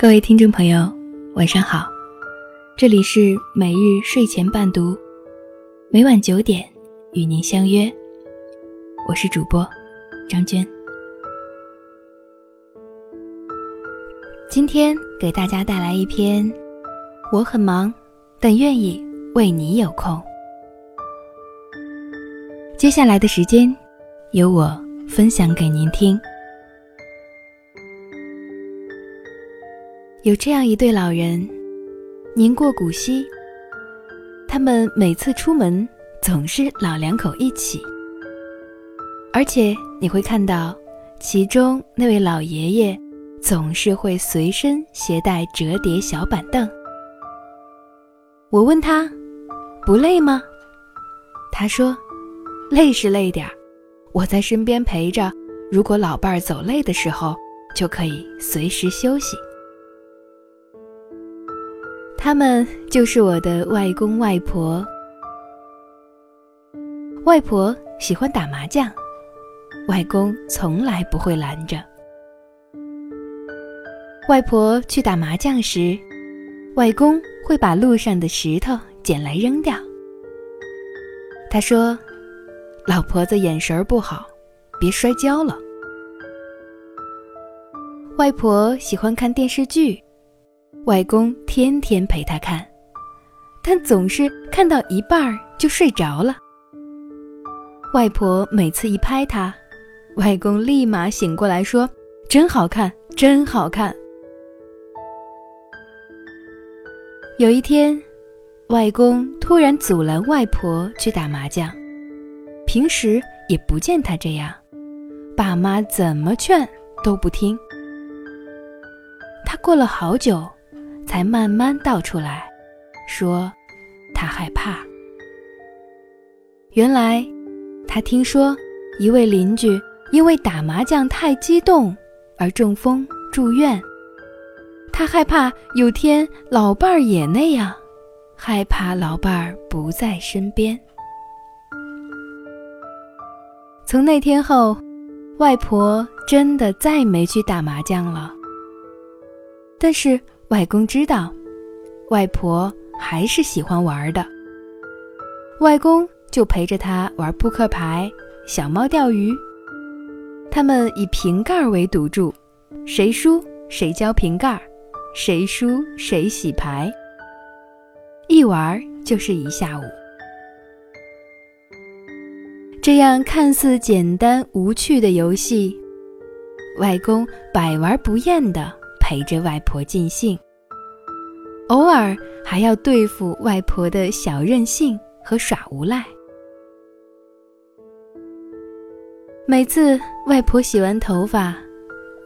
各位听众朋友，晚上好，这里是每日睡前伴读，每晚九点与您相约，我是主播张娟。今天给大家带来一篇，我很忙，但愿意为你有空。接下来的时间，由我分享给您听。有这样一对老人，年过古稀。他们每次出门总是老两口一起，而且你会看到，其中那位老爷爷总是会随身携带折叠小板凳。我问他，不累吗？他说，累是累点儿，我在身边陪着，如果老伴儿走累的时候，就可以随时休息。他们就是我的外公外婆。外婆喜欢打麻将，外公从来不会拦着。外婆去打麻将时，外公会把路上的石头捡来扔掉。他说：“老婆子眼神不好，别摔跤了。”外婆喜欢看电视剧。外公天天陪他看，但总是看到一半儿就睡着了。外婆每次一拍他，外公立马醒过来说：“真好看，真好看。”有一天，外公突然阻拦外婆去打麻将，平时也不见他这样，爸妈怎么劝都不听。他过了好久。才慢慢道出来，说他害怕。原来他听说一位邻居因为打麻将太激动而中风住院，他害怕有天老伴儿也那样，害怕老伴儿不在身边。从那天后，外婆真的再没去打麻将了。但是。外公知道，外婆还是喜欢玩的。外公就陪着他玩扑克牌、小猫钓鱼。他们以瓶盖为赌注，谁输谁交瓶盖，谁输谁洗牌。一玩就是一下午。这样看似简单无趣的游戏，外公百玩不厌的。陪着外婆尽兴，偶尔还要对付外婆的小任性和耍无赖。每次外婆洗完头发，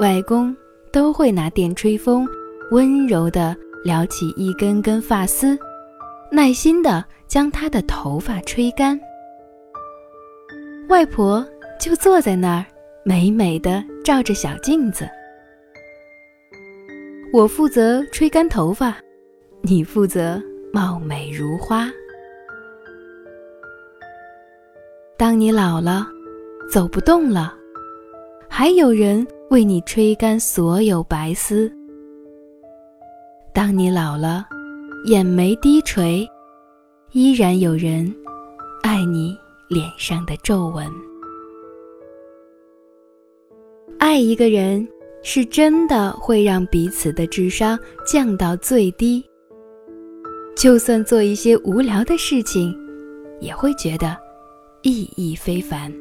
外公都会拿电吹风，温柔地撩起一根根发丝，耐心地将她的头发吹干。外婆就坐在那儿，美美的照着小镜子。我负责吹干头发，你负责貌美如花。当你老了，走不动了，还有人为你吹干所有白丝。当你老了，眼眉低垂，依然有人爱你脸上的皱纹。爱一个人。是真的会让彼此的智商降到最低，就算做一些无聊的事情，也会觉得意义非凡。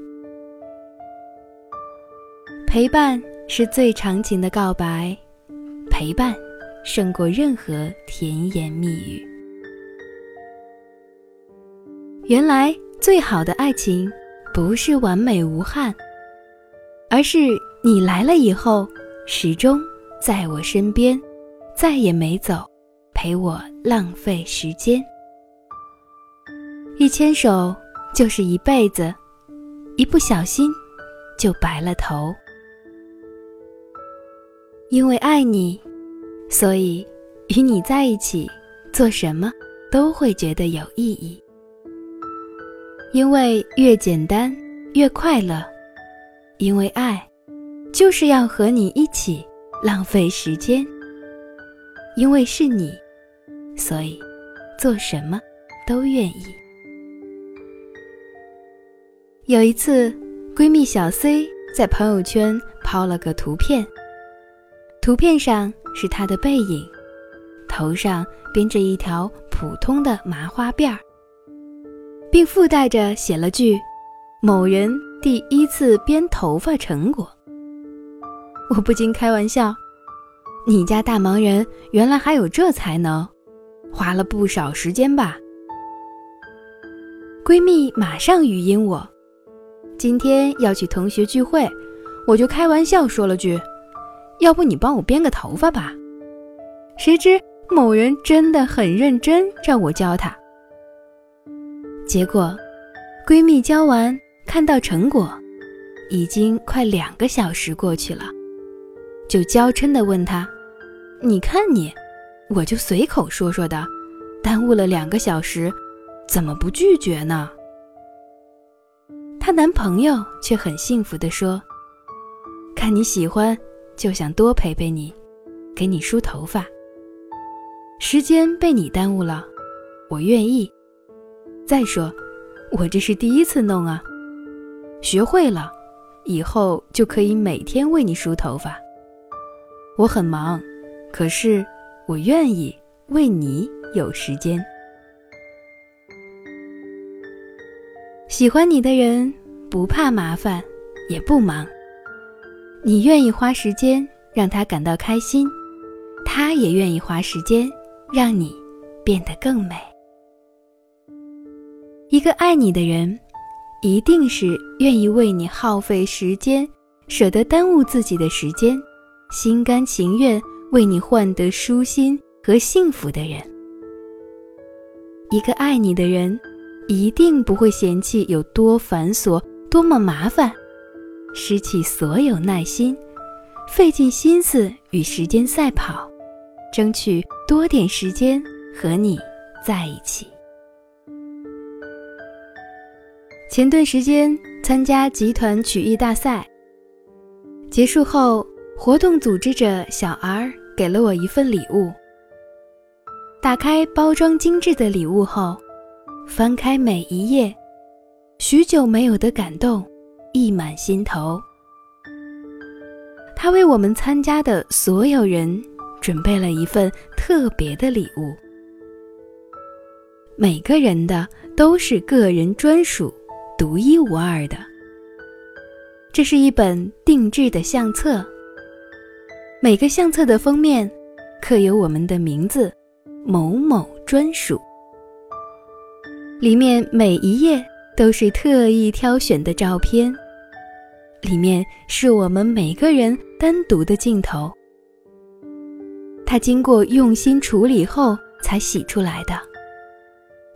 陪伴是最长情的告白，陪伴胜过任何甜言蜜语。原来最好的爱情不是完美无憾，而是你来了以后。始终在我身边，再也没走，陪我浪费时间。一牵手就是一辈子，一不小心就白了头。因为爱你，所以与你在一起，做什么都会觉得有意义。因为越简单越快乐，因为爱。就是要和你一起浪费时间，因为是你，所以做什么都愿意。有一次，闺蜜小 C 在朋友圈抛了个图片，图片上是她的背影，头上编着一条普通的麻花辫儿，并附带着写了句“某人第一次编头发成果”。我不禁开玩笑：“你家大忙人原来还有这才能，花了不少时间吧？”闺蜜马上语音我。今天要去同学聚会，我就开玩笑说了句：“要不你帮我编个头发吧。”谁知某人真的很认真，让我教他。结果，闺蜜教完，看到成果，已经快两个小时过去了，就娇嗔地问他：“你看你，我就随口说说的，耽误了两个小时，怎么不拒绝呢？”她男朋友却很幸福地说：“看你喜欢，就想多陪陪你，给你梳头发。时间被你耽误了，我愿意。再说，我这是第一次弄啊，学会了，以后就可以每天为你梳头发。我很忙，可是我愿意为你有时间。”喜欢你的人不怕麻烦，也不忙。你愿意花时间让他感到开心，他也愿意花时间让你变得更美。一个爱你的人，一定是愿意为你耗费时间，舍得耽误自己的时间，心甘情愿为你换得舒心和幸福的人。一个爱你的人。一定不会嫌弃有多繁琐、多么麻烦，失去所有耐心，费尽心思与时间赛跑，争取多点时间和你在一起。前段时间参加集团曲艺大赛，结束后，活动组织者小 R 给了我一份礼物。打开包装精致的礼物后。翻开每一页，许久没有的感动溢满心头。他为我们参加的所有人准备了一份特别的礼物，每个人的都是个人专属、独一无二的。这是一本定制的相册，每个相册的封面刻有我们的名字，某某专属。里面每一页都是特意挑选的照片，里面是我们每个人单独的镜头。它经过用心处理后才洗出来的。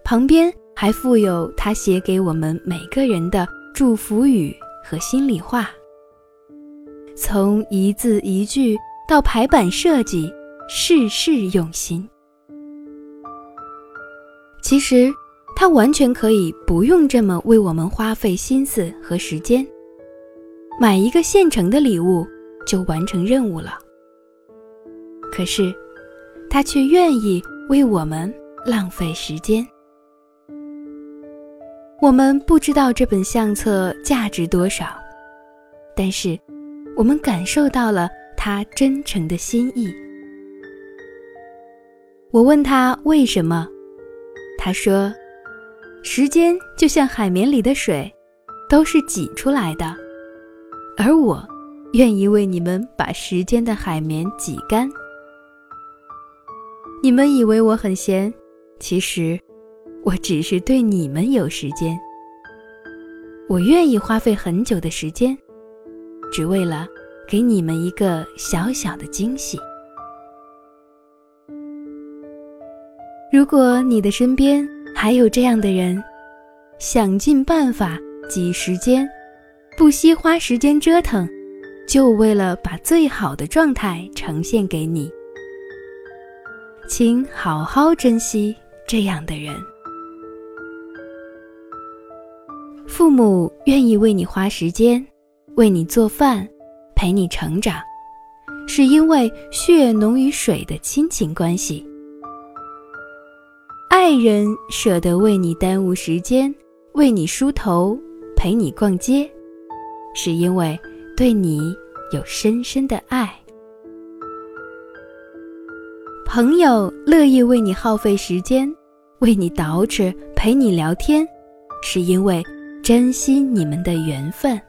旁边还附有他写给我们每个人的祝福语和心里话。从一字一句到排版设计，事事用心。其实。他完全可以不用这么为我们花费心思和时间，买一个现成的礼物就完成任务了。可是，他却愿意为我们浪费时间。我们不知道这本相册价值多少，但是，我们感受到了他真诚的心意。我问他为什么，他说。时间就像海绵里的水，都是挤出来的，而我愿意为你们把时间的海绵挤干。你们以为我很闲，其实我只是对你们有时间。我愿意花费很久的时间，只为了给你们一个小小的惊喜。如果你的身边，还有这样的人，想尽办法挤时间，不惜花时间折腾，就为了把最好的状态呈现给你。请好好珍惜这样的人。父母愿意为你花时间，为你做饭，陪你成长，是因为血浓于水的亲情关系。爱人舍得为你耽误时间，为你梳头，陪你逛街，是因为对你有深深的爱。朋友乐意为你耗费时间，为你捯饬，陪你聊天，是因为珍惜你们的缘分。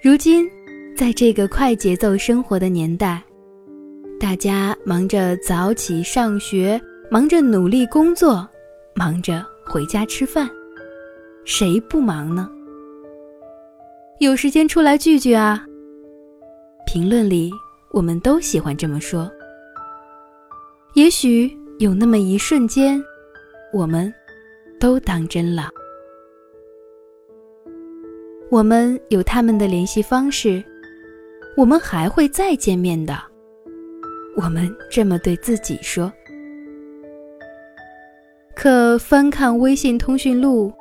如今，在这个快节奏生活的年代，大家忙着早起上学，忙着努力工作，忙着回家吃饭，谁不忙呢？有时间出来聚聚啊！评论里我们都喜欢这么说。也许有那么一瞬间，我们都当真了。我们有他们的联系方式，我们还会再见面的。我们这么对自己说。可翻看微信通讯录，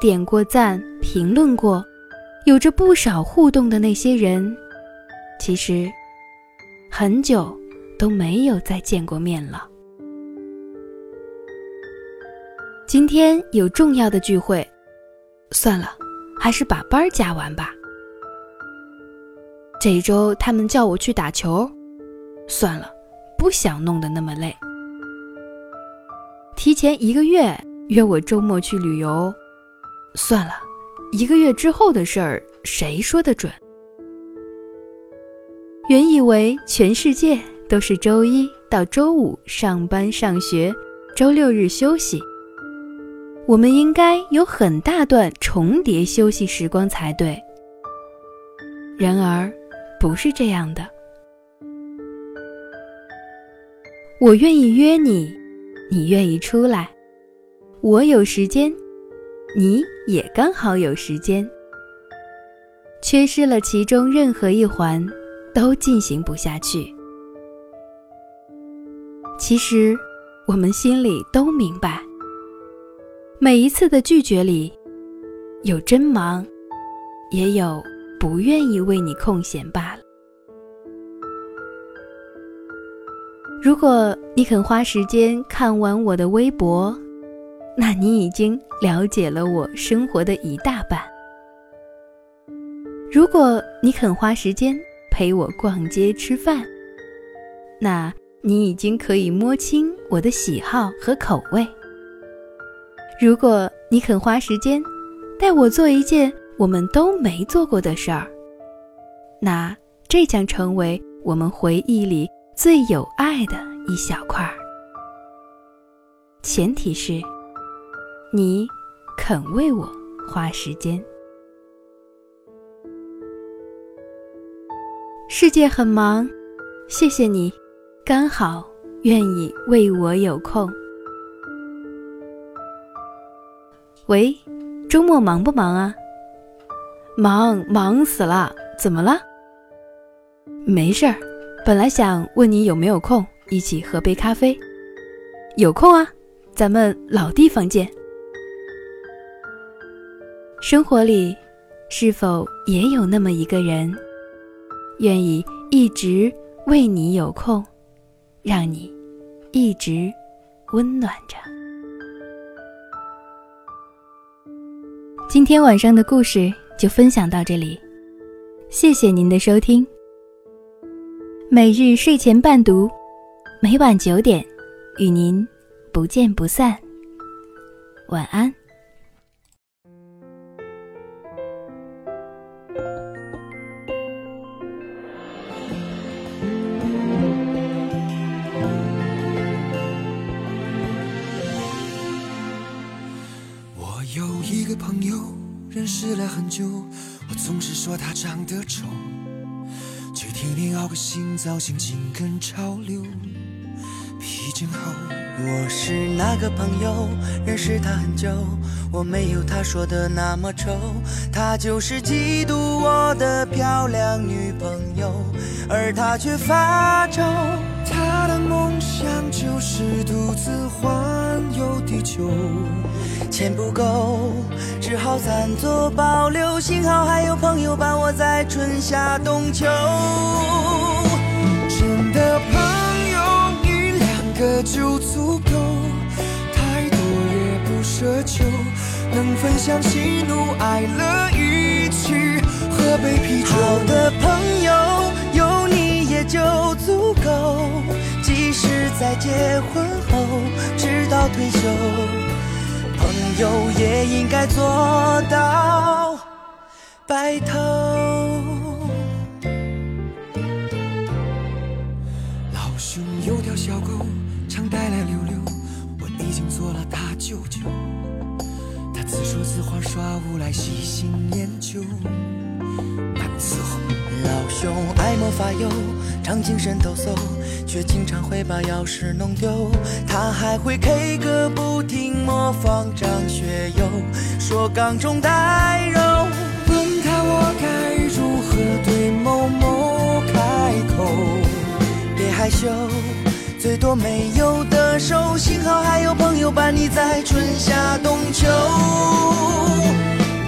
点过赞、评论过、有着不少互动的那些人，其实很久都没有再见过面了。今天有重要的聚会，算了。还是把班加完吧。这一周他们叫我去打球，算了，不想弄得那么累。提前一个月约我周末去旅游，算了，一个月之后的事儿谁说得准？原以为全世界都是周一到周五上班上学，周六日休息。我们应该有很大段重叠休息时光才对。然而，不是这样的。我愿意约你，你愿意出来，我有时间，你也刚好有时间。缺失了其中任何一环，都进行不下去。其实，我们心里都明白。每一次的拒绝里，有真忙，也有不愿意为你空闲罢了。如果你肯花时间看完我的微博，那你已经了解了我生活的一大半。如果你肯花时间陪我逛街吃饭，那你已经可以摸清我的喜好和口味。如果你肯花时间带我做一件我们都没做过的事儿，那这将成为我们回忆里最有爱的一小块儿。前提是，你肯为我花时间。世界很忙，谢谢你，刚好愿意为我有空。喂，周末忙不忙啊？忙，忙死了！怎么了？没事儿，本来想问你有没有空一起喝杯咖啡。有空啊，咱们老地方见。生活里，是否也有那么一个人，愿意一直为你有空，让你一直温暖着？今天晚上的故事就分享到这里，谢谢您的收听。每日睡前伴读，每晚九点与您不见不散。晚安。认识了很久，我总是说他长得丑，却天天熬个新造型，紧跟潮流，披肩后。我是那个朋友，认识他很久，我没有他说的那么丑，他就是嫉妒我的漂亮女朋友，而他却发愁，他的梦想就是独自环游地球。钱不够，只好暂作保留。幸好还有朋友伴我在春夏冬秋。真的朋友一两个就足够，太多也不奢求。能分享喜怒哀乐，一起喝杯啤酒。好的朋友有你也就足够，即使在结婚后，直到退休，友也应该做到白头。老兄有条小狗，常带来溜溜，我已经做了他舅舅。他自说自话耍无赖，喜新厌旧，伺候。老兄魔法油，常精神抖擞，却经常会把钥匙弄丢。他还会 K 歌不停，模仿张学友，说缸中带柔。问他我该如何对某某开口？别害羞，最多没有的手。幸好还有朋友伴你在春夏冬秋。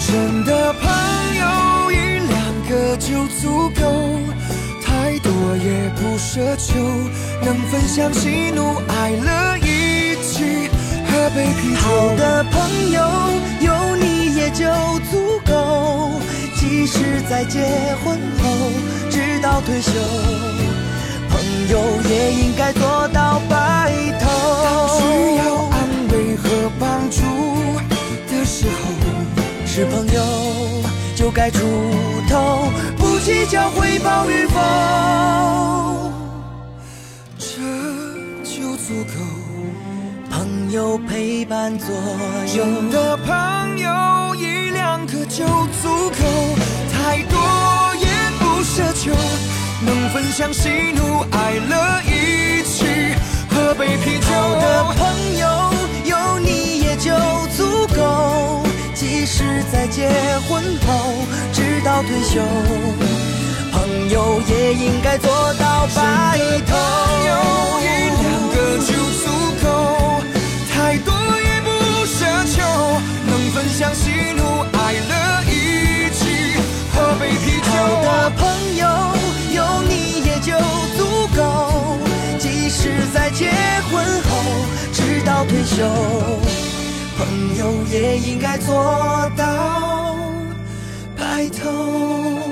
真的朋友一两个就足够，我也不奢求。能分享喜怒哀乐，一起喝杯啤酒。好的朋友有你也就足够，即使在结婚后，直到退休，朋友也应该做到白头。需要安慰和帮助的时候，是朋友就该出头，不计较回报与否。这就足够。朋友陪伴左右，真的朋友一两个就足够，太多也不奢求。能分享喜怒哀乐，一起喝杯啤酒。好的朋友有你也就足够，即使在结婚后，直到退休，朋友也应该做到白头。有一两个就足够，太多也不奢求。能分享喜怒哀乐，一起喝杯啤酒。好的朋友有你也就足够，即使在结婚后，直到退休，朋有也应该做到白头。